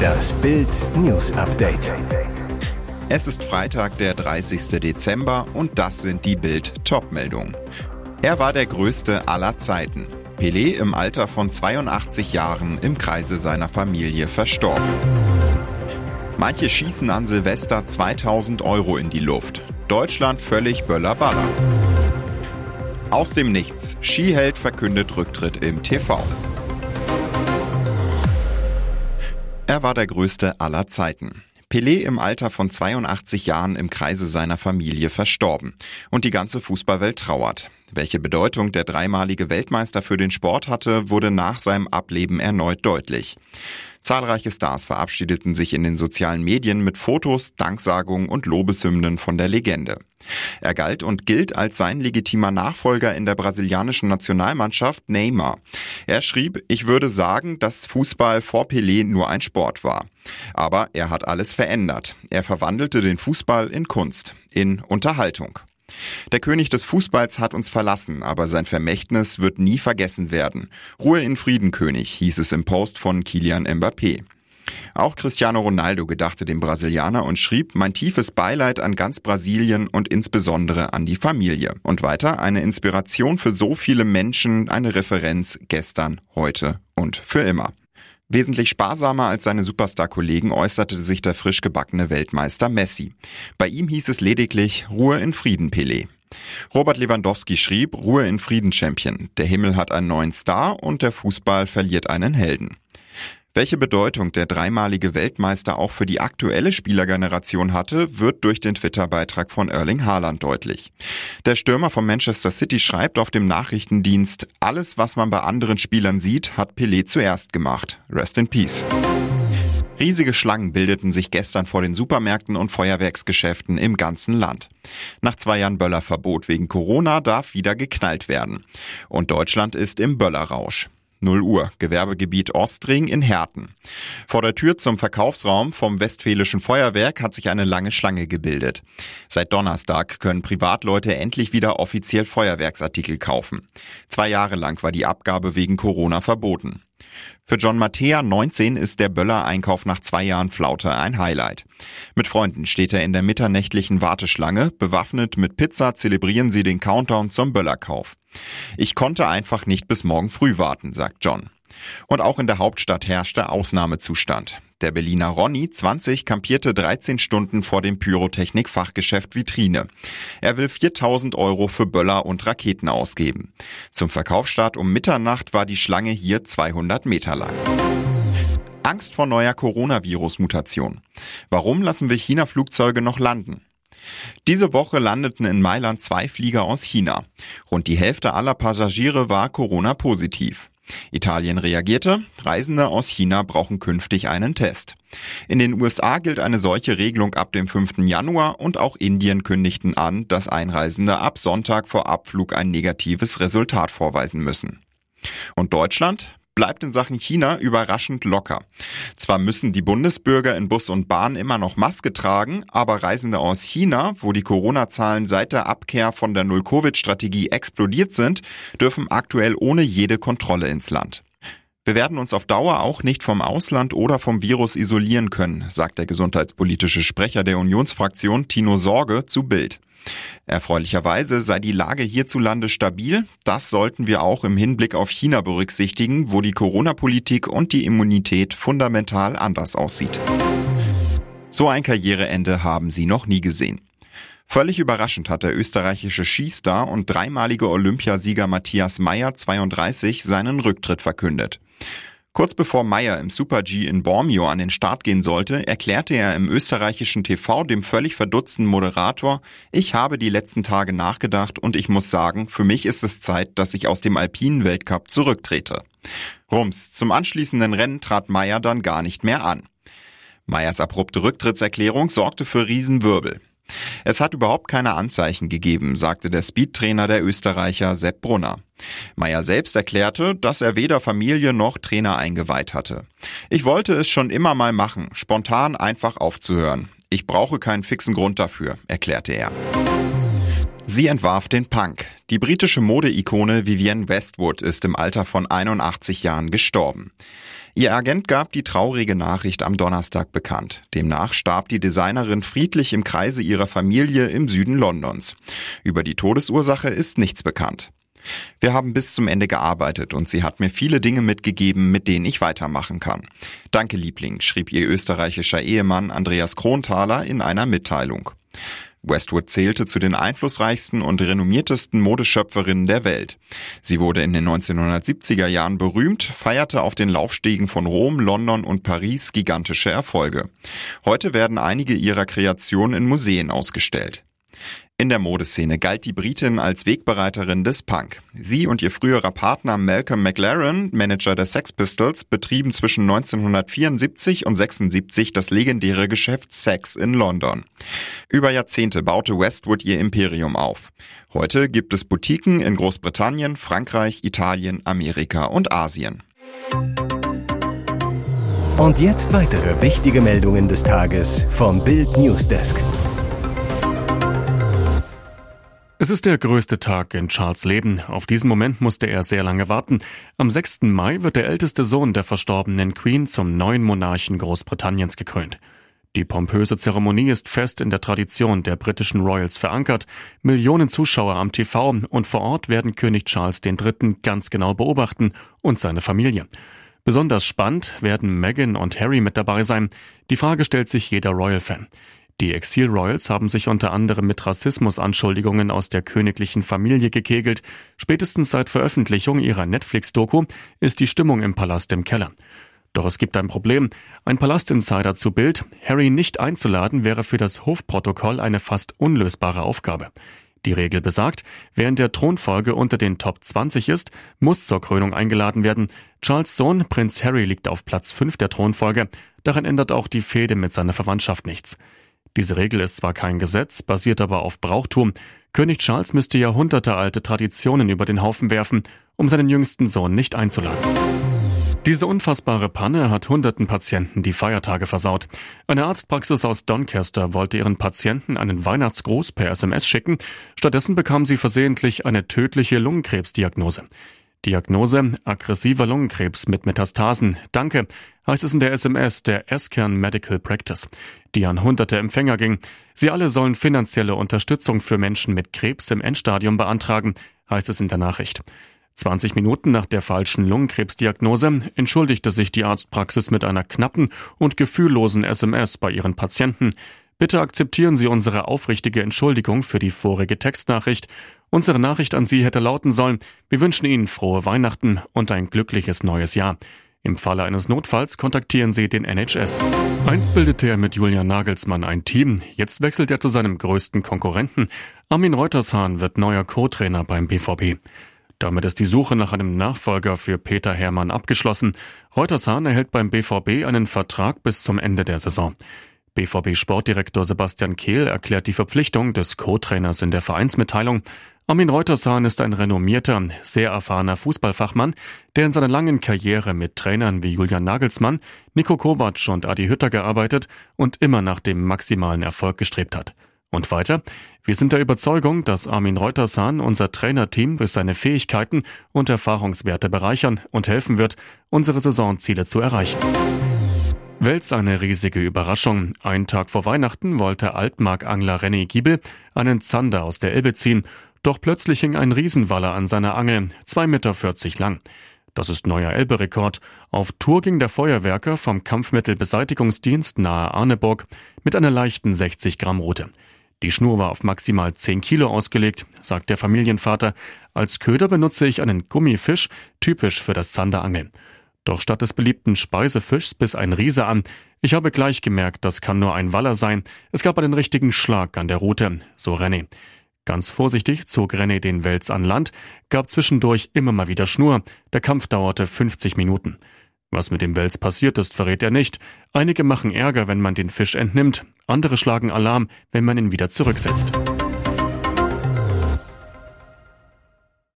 Das Bild News Update. Es ist Freitag, der 30. Dezember und das sind die Bild Topmeldungen. Er war der größte aller Zeiten. Pelé im Alter von 82 Jahren im Kreise seiner Familie verstorben. Manche schießen an Silvester 2000 Euro in die Luft. Deutschland völlig Böllerballer. Aus dem Nichts. Skiheld verkündet Rücktritt im TV. Er war der größte aller Zeiten. Pelé im Alter von 82 Jahren im Kreise seiner Familie verstorben. Und die ganze Fußballwelt trauert. Welche Bedeutung der dreimalige Weltmeister für den Sport hatte, wurde nach seinem Ableben erneut deutlich. Zahlreiche Stars verabschiedeten sich in den sozialen Medien mit Fotos, Danksagungen und Lobeshymnen von der Legende. Er galt und gilt als sein legitimer Nachfolger in der brasilianischen Nationalmannschaft Neymar. Er schrieb, ich würde sagen, dass Fußball vor Pelé nur ein Sport war. Aber er hat alles verändert. Er verwandelte den Fußball in Kunst, in Unterhaltung. Der König des Fußballs hat uns verlassen, aber sein Vermächtnis wird nie vergessen werden. Ruhe in Frieden, König, hieß es im Post von Kilian Mbappé. Auch Cristiano Ronaldo gedachte dem Brasilianer und schrieb mein tiefes Beileid an ganz Brasilien und insbesondere an die Familie. Und weiter eine Inspiration für so viele Menschen, eine Referenz gestern, heute und für immer. Wesentlich sparsamer als seine Superstar-Kollegen äußerte sich der frisch gebackene Weltmeister Messi. Bei ihm hieß es lediglich Ruhe in Frieden, Pelé. Robert Lewandowski schrieb Ruhe in Frieden, Champion. Der Himmel hat einen neuen Star und der Fußball verliert einen Helden. Welche Bedeutung der dreimalige Weltmeister auch für die aktuelle Spielergeneration hatte, wird durch den Twitter-Beitrag von Erling Haaland deutlich. Der Stürmer von Manchester City schreibt auf dem Nachrichtendienst, alles, was man bei anderen Spielern sieht, hat Pelé zuerst gemacht. Rest in Peace. Riesige Schlangen bildeten sich gestern vor den Supermärkten und Feuerwerksgeschäften im ganzen Land. Nach zwei Jahren Böllerverbot wegen Corona darf wieder geknallt werden. Und Deutschland ist im Böllerrausch. 0 Uhr, Gewerbegebiet Ostring in Herten. Vor der Tür zum Verkaufsraum vom Westfälischen Feuerwerk hat sich eine lange Schlange gebildet. Seit Donnerstag können Privatleute endlich wieder offiziell Feuerwerksartikel kaufen. Zwei Jahre lang war die Abgabe wegen Corona verboten. Für John Mattea, 19, ist der Böller-Einkauf nach zwei Jahren Flaute ein Highlight. Mit Freunden steht er in der mitternächtlichen Warteschlange. Bewaffnet mit Pizza zelebrieren sie den Countdown zum Böllerkauf. Ich konnte einfach nicht bis morgen früh warten, sagt John. Und auch in der Hauptstadt herrschte Ausnahmezustand. Der Berliner Ronny, 20, kampierte 13 Stunden vor dem Pyrotechnik-Fachgeschäft Vitrine. Er will 4000 Euro für Böller und Raketen ausgeben. Zum Verkaufsstart um Mitternacht war die Schlange hier 200 Meter lang. Angst vor neuer Coronavirus-Mutation. Warum lassen wir China-Flugzeuge noch landen? Diese Woche landeten in Mailand zwei Flieger aus China. Rund die Hälfte aller Passagiere war Corona-positiv. Italien reagierte, Reisende aus China brauchen künftig einen Test. In den USA gilt eine solche Regelung ab dem 5. Januar und auch Indien kündigten an, dass Einreisende ab Sonntag vor Abflug ein negatives Resultat vorweisen müssen. Und Deutschland? Bleibt in Sachen China überraschend locker. Zwar müssen die Bundesbürger in Bus und Bahn immer noch Maske tragen, aber Reisende aus China, wo die Corona-Zahlen seit der Abkehr von der Null-Covid-Strategie explodiert sind, dürfen aktuell ohne jede Kontrolle ins Land. Wir werden uns auf Dauer auch nicht vom Ausland oder vom Virus isolieren können, sagt der gesundheitspolitische Sprecher der Unionsfraktion Tino Sorge zu Bild. Erfreulicherweise sei die Lage hierzulande stabil. Das sollten wir auch im Hinblick auf China berücksichtigen, wo die Corona-Politik und die Immunität fundamental anders aussieht. So ein Karriereende haben sie noch nie gesehen. Völlig überraschend hat der österreichische Skistar und dreimalige Olympiasieger Matthias Meyer 32 seinen Rücktritt verkündet. Kurz bevor Meyer im Super-G in Bormio an den Start gehen sollte, erklärte er im österreichischen TV dem völlig verdutzten Moderator, ich habe die letzten Tage nachgedacht und ich muss sagen, für mich ist es Zeit, dass ich aus dem alpinen Weltcup zurücktrete. Rums, zum anschließenden Rennen trat Meyer dann gar nicht mehr an. Meyers abrupte Rücktrittserklärung sorgte für Riesenwirbel. Es hat überhaupt keine Anzeichen gegeben, sagte der Speedtrainer der Österreicher Sepp Brunner. Meyer selbst erklärte, dass er weder Familie noch Trainer eingeweiht hatte. Ich wollte es schon immer mal machen, spontan einfach aufzuhören. Ich brauche keinen fixen Grund dafür, erklärte er. Sie entwarf den Punk. Die britische Modeikone Vivienne Westwood ist im Alter von 81 Jahren gestorben. Ihr Agent gab die traurige Nachricht am Donnerstag bekannt. Demnach starb die Designerin friedlich im Kreise ihrer Familie im Süden Londons. Über die Todesursache ist nichts bekannt. Wir haben bis zum Ende gearbeitet und sie hat mir viele Dinge mitgegeben, mit denen ich weitermachen kann. Danke, Liebling, schrieb ihr österreichischer Ehemann Andreas Kronthaler in einer Mitteilung. Westwood zählte zu den einflussreichsten und renommiertesten Modeschöpferinnen der Welt. Sie wurde in den 1970er Jahren berühmt, feierte auf den Laufstegen von Rom, London und Paris gigantische Erfolge. Heute werden einige ihrer Kreationen in Museen ausgestellt. In der Modeszene galt die Britin als Wegbereiterin des Punk. Sie und ihr früherer Partner Malcolm McLaren, Manager der Sex Pistols, betrieben zwischen 1974 und 76 das legendäre Geschäft Sex in London. Über Jahrzehnte baute Westwood ihr Imperium auf. Heute gibt es Boutiquen in Großbritannien, Frankreich, Italien, Amerika und Asien. Und jetzt weitere wichtige Meldungen des Tages vom Bild Newsdesk. Es ist der größte Tag in Charles Leben. Auf diesen Moment musste er sehr lange warten. Am 6. Mai wird der älteste Sohn der verstorbenen Queen zum neuen Monarchen Großbritanniens gekrönt. Die pompöse Zeremonie ist fest in der Tradition der britischen Royals verankert. Millionen Zuschauer am TV und vor Ort werden König Charles III. ganz genau beobachten und seine Familie. Besonders spannend werden Meghan und Harry mit dabei sein. Die Frage stellt sich jeder Royal-Fan. Die Exil-Royals haben sich unter anderem mit Rassismusanschuldigungen aus der königlichen Familie gekegelt. Spätestens seit Veröffentlichung ihrer Netflix-Doku ist die Stimmung im Palast im Keller. Doch es gibt ein Problem. Ein Palastinsider zu Bild, Harry nicht einzuladen, wäre für das Hofprotokoll eine fast unlösbare Aufgabe. Die Regel besagt, in der Thronfolge unter den Top 20 ist, muss zur Krönung eingeladen werden. Charles Sohn, Prinz Harry, liegt auf Platz 5 der Thronfolge. Daran ändert auch die Fehde mit seiner Verwandtschaft nichts. Diese Regel ist zwar kein Gesetz, basiert aber auf Brauchtum. König Charles müsste jahrhundertealte Traditionen über den Haufen werfen, um seinen jüngsten Sohn nicht einzuladen. Diese unfassbare Panne hat hunderten Patienten die Feiertage versaut. Eine Arztpraxis aus Doncaster wollte ihren Patienten einen Weihnachtsgruß per SMS schicken. Stattdessen bekam sie versehentlich eine tödliche Lungenkrebsdiagnose. Diagnose aggressiver Lungenkrebs mit Metastasen. Danke, heißt es in der SMS der Eskern Medical Practice, die an hunderte Empfänger ging. Sie alle sollen finanzielle Unterstützung für Menschen mit Krebs im Endstadium beantragen, heißt es in der Nachricht. 20 Minuten nach der falschen Lungenkrebsdiagnose entschuldigte sich die Arztpraxis mit einer knappen und gefühllosen SMS bei ihren Patienten. Bitte akzeptieren Sie unsere aufrichtige Entschuldigung für die vorige Textnachricht. Unsere Nachricht an Sie hätte lauten sollen, wir wünschen Ihnen frohe Weihnachten und ein glückliches neues Jahr. Im Falle eines Notfalls kontaktieren Sie den NHS. Einst bildete er mit Julian Nagelsmann ein Team, jetzt wechselt er zu seinem größten Konkurrenten. Armin Reutershahn wird neuer Co-Trainer beim BVB. Damit ist die Suche nach einem Nachfolger für Peter Hermann abgeschlossen. Reutershahn erhält beim BVB einen Vertrag bis zum Ende der Saison. BVB-Sportdirektor Sebastian Kehl erklärt die Verpflichtung des Co-Trainers in der Vereinsmitteilung. Armin Reutershahn ist ein renommierter, sehr erfahrener Fußballfachmann, der in seiner langen Karriere mit Trainern wie Julian Nagelsmann, Nico Kovac und Adi Hütter gearbeitet und immer nach dem maximalen Erfolg gestrebt hat. Und weiter, wir sind der Überzeugung, dass Armin Reutershahn unser Trainerteam durch seine Fähigkeiten und Erfahrungswerte bereichern und helfen wird, unsere Saisonziele zu erreichen. Wels eine riesige Überraschung. Einen Tag vor Weihnachten wollte Altmarkangler René Giebel einen Zander aus der Elbe ziehen doch plötzlich hing ein Riesenwaller an seiner Angel, 2,40 Meter lang. Das ist neuer Elbe-Rekord. Auf Tour ging der Feuerwerker vom Kampfmittelbeseitigungsdienst nahe Arneburg mit einer leichten 60 Gramm Route. Die Schnur war auf maximal 10 Kilo ausgelegt, sagt der Familienvater. Als Köder benutze ich einen Gummifisch, typisch für das Zanderangeln. Doch statt des beliebten Speisefischs biss ein Riese an. Ich habe gleich gemerkt, das kann nur ein Waller sein. Es gab einen richtigen Schlag an der Route, so René. Ganz vorsichtig zog René den Wels an Land, gab zwischendurch immer mal wieder Schnur. Der Kampf dauerte 50 Minuten. Was mit dem Wels passiert ist, verrät er nicht. Einige machen Ärger, wenn man den Fisch entnimmt, andere schlagen Alarm, wenn man ihn wieder zurücksetzt.